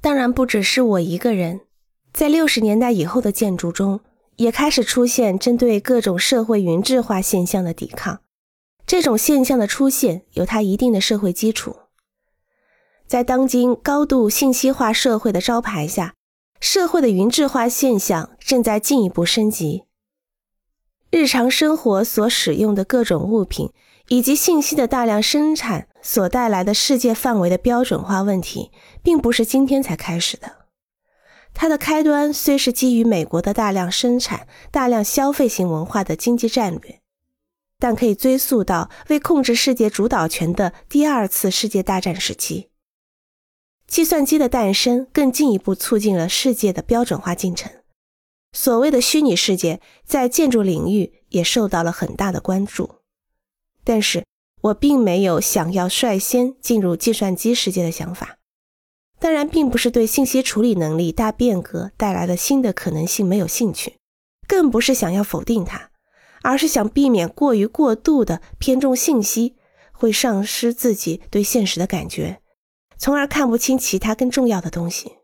当然不只是我一个人，在六十年代以后的建筑中，也开始出现针对各种社会云质化现象的抵抗。这种现象的出现有它一定的社会基础。在当今高度信息化社会的招牌下，社会的云质化现象正在进一步升级。日常生活所使用的各种物品以及信息的大量生产所带来的世界范围的标准化问题，并不是今天才开始的。它的开端虽是基于美国的大量生产、大量消费型文化的经济战略。但可以追溯到为控制世界主导权的第二次世界大战时期，计算机的诞生更进一步促进了世界的标准化进程。所谓的虚拟世界在建筑领域也受到了很大的关注。但是我并没有想要率先进入计算机世界的想法。当然，并不是对信息处理能力大变革带来的新的可能性没有兴趣，更不是想要否定它。而是想避免过于过度的偏重信息，会丧失自己对现实的感觉，从而看不清其他更重要的东西。